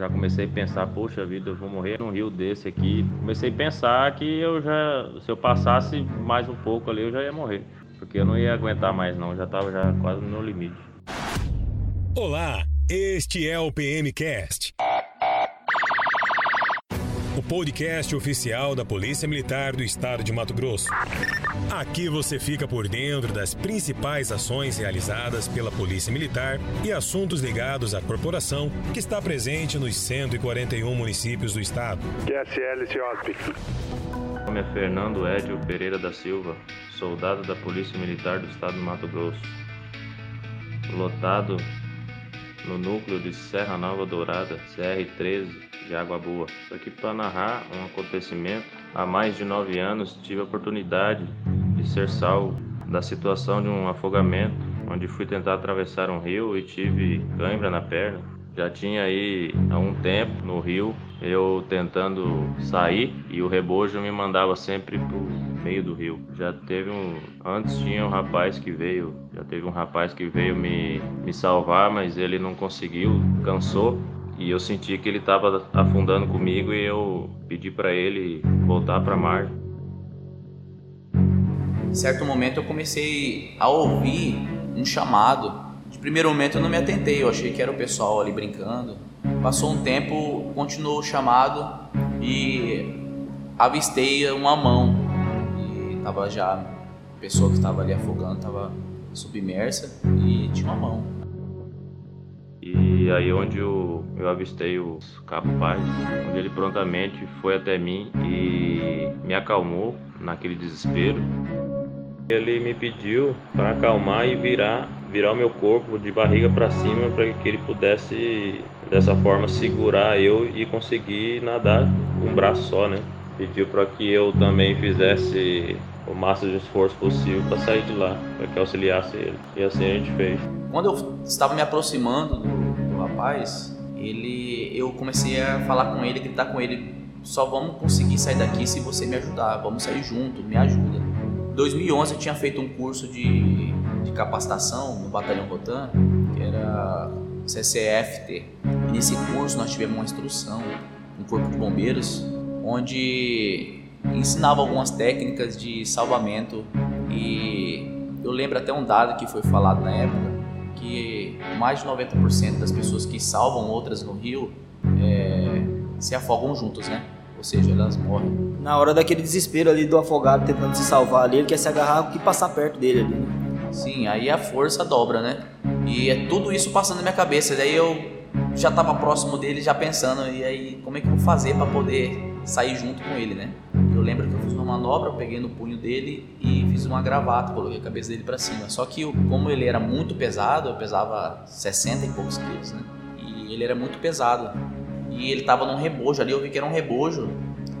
Já comecei a pensar, poxa vida, eu vou morrer num rio desse aqui. Comecei a pensar que eu já, se eu passasse mais um pouco ali, eu já ia morrer. Porque eu não ia aguentar mais não, já estava já quase no limite. Olá, este é o PMcast o podcast oficial da Polícia Militar do Estado de Mato Grosso. Aqui você fica por dentro das principais ações realizadas pela Polícia Militar e assuntos ligados à corporação que está presente nos 141 municípios do estado. QSL CIOSP. Meu nome é Fernando Edio Pereira da Silva, soldado da Polícia Militar do Estado do Mato Grosso. Lotado no núcleo de Serra Nova Dourada, CR-13, de Água Boa. Estou aqui para narrar um acontecimento. Há mais de nove anos tive a oportunidade de ser salvo da situação de um afogamento, onde fui tentar atravessar um rio e tive cãibra na perna. Já tinha aí há um tempo no rio, eu tentando sair e o rebojo me mandava sempre pro meio do rio. Já teve um. Antes tinha um rapaz que veio. Já teve um rapaz que veio me, me salvar, mas ele não conseguiu, cansou e eu senti que ele estava afundando comigo e eu pedi para ele voltar para mar. Em certo momento eu comecei a ouvir um chamado. Primeiro momento eu não me atentei, eu achei que era o pessoal ali brincando. Passou um tempo, continuou o chamado e avistei uma mão. E tava já a pessoa que estava ali afogando estava submersa e tinha uma mão. E aí onde eu, eu avistei o capaz, onde ele prontamente foi até mim e me acalmou naquele desespero. Ele me pediu para acalmar e virar, virar o meu corpo de barriga para cima para que ele pudesse dessa forma segurar eu e conseguir nadar com um braço só, né? Pediu para que eu também fizesse o máximo de esforço possível para sair de lá, para que auxiliasse ele. E assim a gente fez. Quando eu estava me aproximando do, do rapaz, ele, eu comecei a falar com ele, gritar com ele, só vamos conseguir sair daqui se você me ajudar, vamos sair junto, me ajuda. Em 2011 eu tinha feito um curso de, de capacitação no Batalhão Rotan, que era CCFT. E nesse curso nós tivemos uma instrução, um corpo de bombeiros, onde ensinava algumas técnicas de salvamento e eu lembro até um dado que foi falado na época que mais de 90% das pessoas que salvam outras no rio é, se afogam juntas, né? Ou seja, elas morrem. Na hora daquele desespero ali do afogado tentando se salvar ali, ele quer se agarrar e passar perto dele ali. Né? Sim, aí a força dobra, né? E é tudo isso passando na minha cabeça. Daí eu já estava próximo dele, já pensando, e aí como é que eu vou fazer para poder sair junto com ele, né? Eu lembro que eu fiz uma manobra, eu peguei no punho dele e fiz uma gravata, coloquei a cabeça dele para cima. Só que como ele era muito pesado, eu pesava 60 e poucos quilos, né? E ele era muito pesado. E ele tava num rebojo ali, eu vi que era um rebojo,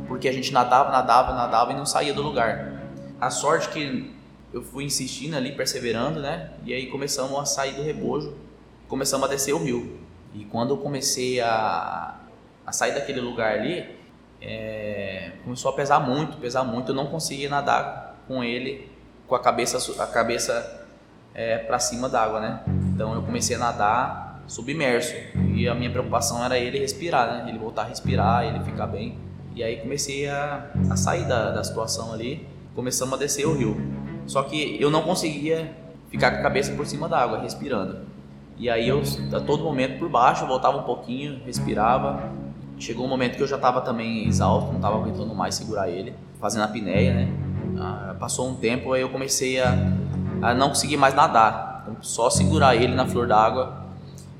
porque a gente nadava, nadava, nadava e não saía do lugar. A sorte que eu fui insistindo ali, perseverando, né? E aí começamos a sair do rebojo, começamos a descer o rio. E quando eu comecei a, a sair daquele lugar ali, é, começou a pesar muito, pesar muito. Eu não conseguia nadar com ele com a cabeça, a cabeça é, para cima d'água, né? Então eu comecei a nadar submerso e a minha preocupação era ele respirar, né? Ele voltar a respirar, ele ficar bem. E aí comecei a, a sair da, da situação ali, começamos a descer o rio. Só que eu não conseguia ficar com a cabeça por cima d'água, respirando. E aí eu a todo momento por baixo, voltava um pouquinho, respirava Chegou um momento que eu já estava também exausto, não estava aguentando mais segurar ele, fazendo a apneia, né? Ah, passou um tempo, aí eu comecei a, a não conseguir mais nadar, então, só segurar ele na flor d'água.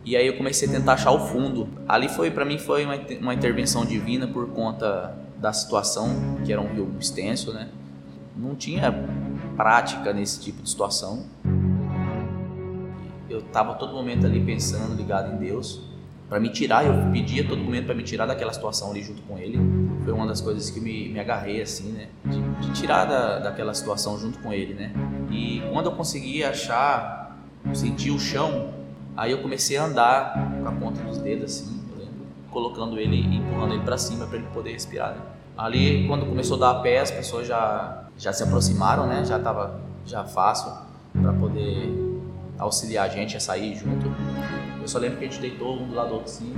E aí eu comecei a tentar achar o fundo. Ali foi para mim foi uma, uma intervenção divina por conta da situação, que era um rio extenso, né? Não tinha prática nesse tipo de situação. Eu estava todo momento ali pensando, ligado em Deus para me tirar, eu pedia todo momento para me tirar daquela situação ali junto com ele. Foi uma das coisas que me, me agarrei assim, né? De, de tirar da, daquela situação junto com ele, né? E quando eu consegui achar, sentir o chão, aí eu comecei a andar com a ponta dos dedos assim, colocando ele, empurrando ele para cima para ele poder respirar. Né? Ali, quando começou a dar a pé, as pessoas já já se aproximaram, né? Já tava já fácil para poder auxiliar a gente a sair junto. Eu só lembro que a gente deitou um do lado do outro assim.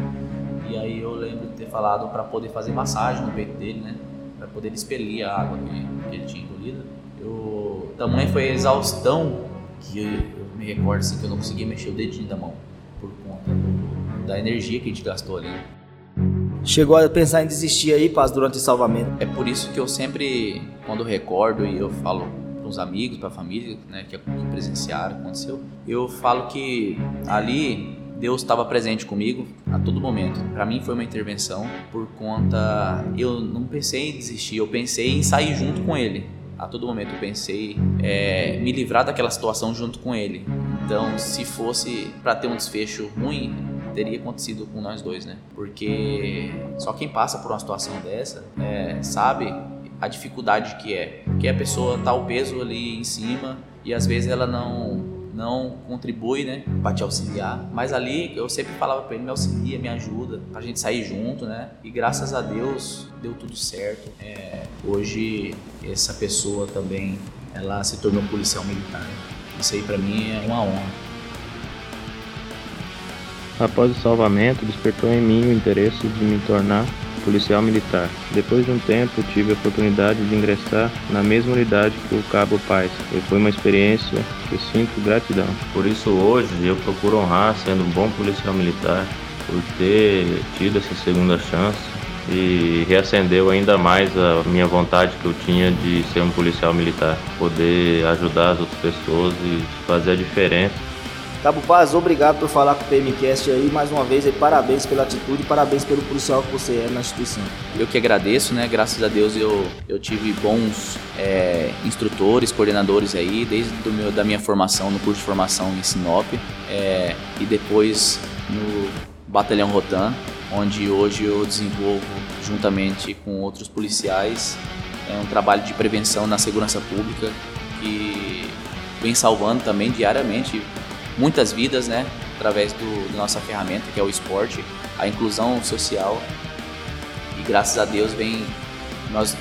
E aí eu lembro de ter falado para poder fazer massagem no peito dele, né? Para poder expelir a água que, que ele tinha engolido. Eu, tamanho foi a exaustão que eu, eu me recordo assim, que eu não conseguia mexer o dedinho da mão por conta da energia que a gente gastou ali. Chegou a pensar em desistir aí, Paz, durante o salvamento? É por isso que eu sempre, quando recordo e eu falo para os amigos, para a família, né, que, que presenciaram, aconteceu, eu falo que ali Deus estava presente comigo a todo momento. Para mim foi uma intervenção por conta eu não pensei em desistir, eu pensei em sair junto com Ele. A todo momento eu pensei é, me livrar daquela situação junto com Ele. Então, se fosse para ter um desfecho ruim, teria acontecido com nós dois, né? Porque só quem passa por uma situação dessa é, sabe a dificuldade que é. Que a pessoa tá o peso ali em cima e às vezes ela não não contribui, né, para te auxiliar. Mas ali eu sempre falava para ele me auxilia, me ajuda, pra gente sair junto, né? E graças a Deus deu tudo certo. É, hoje essa pessoa também ela se tornou policial militar. Isso aí para mim é uma honra. Após o salvamento, despertou em mim o interesse de me tornar policial militar. Depois de um tempo, tive a oportunidade de ingressar na mesma unidade que o Cabo Paz e foi uma experiência que sinto gratidão. Por isso, hoje, eu procuro honrar sendo um bom policial militar, por ter tido essa segunda chance e reacendeu ainda mais a minha vontade que eu tinha de ser um policial militar, poder ajudar as outras pessoas e fazer a diferença Cabo Paz, obrigado por falar com o PMCast aí mais uma vez. E parabéns pela atitude, parabéns pelo policial que você é na instituição. Eu que agradeço, né? Graças a Deus eu, eu tive bons é, instrutores, coordenadores aí, desde do meu, da minha formação, no curso de formação em Sinop é, e depois no Batalhão Rotan, onde hoje eu desenvolvo juntamente com outros policiais é um trabalho de prevenção na segurança pública que vem salvando também diariamente muitas vidas, né? Através do, da nossa ferramenta que é o esporte, a inclusão social. E graças a Deus vem, nós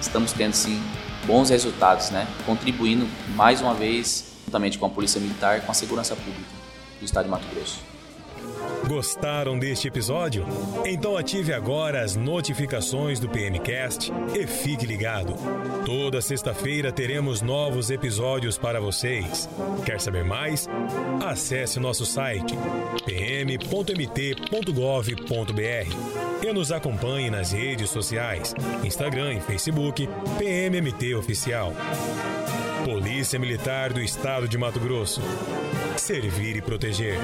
estamos tendo sim bons resultados, né? Contribuindo mais uma vez, juntamente com a Polícia Militar, com a Segurança Pública do Estado de Mato Grosso. Gostaram deste episódio? Então ative agora as notificações do PMcast e fique ligado. Toda sexta-feira teremos novos episódios para vocês. Quer saber mais? Acesse nosso site pm.mt.gov.br e nos acompanhe nas redes sociais, Instagram e Facebook, PMMT Oficial. Polícia Militar do Estado de Mato Grosso. Servir e proteger.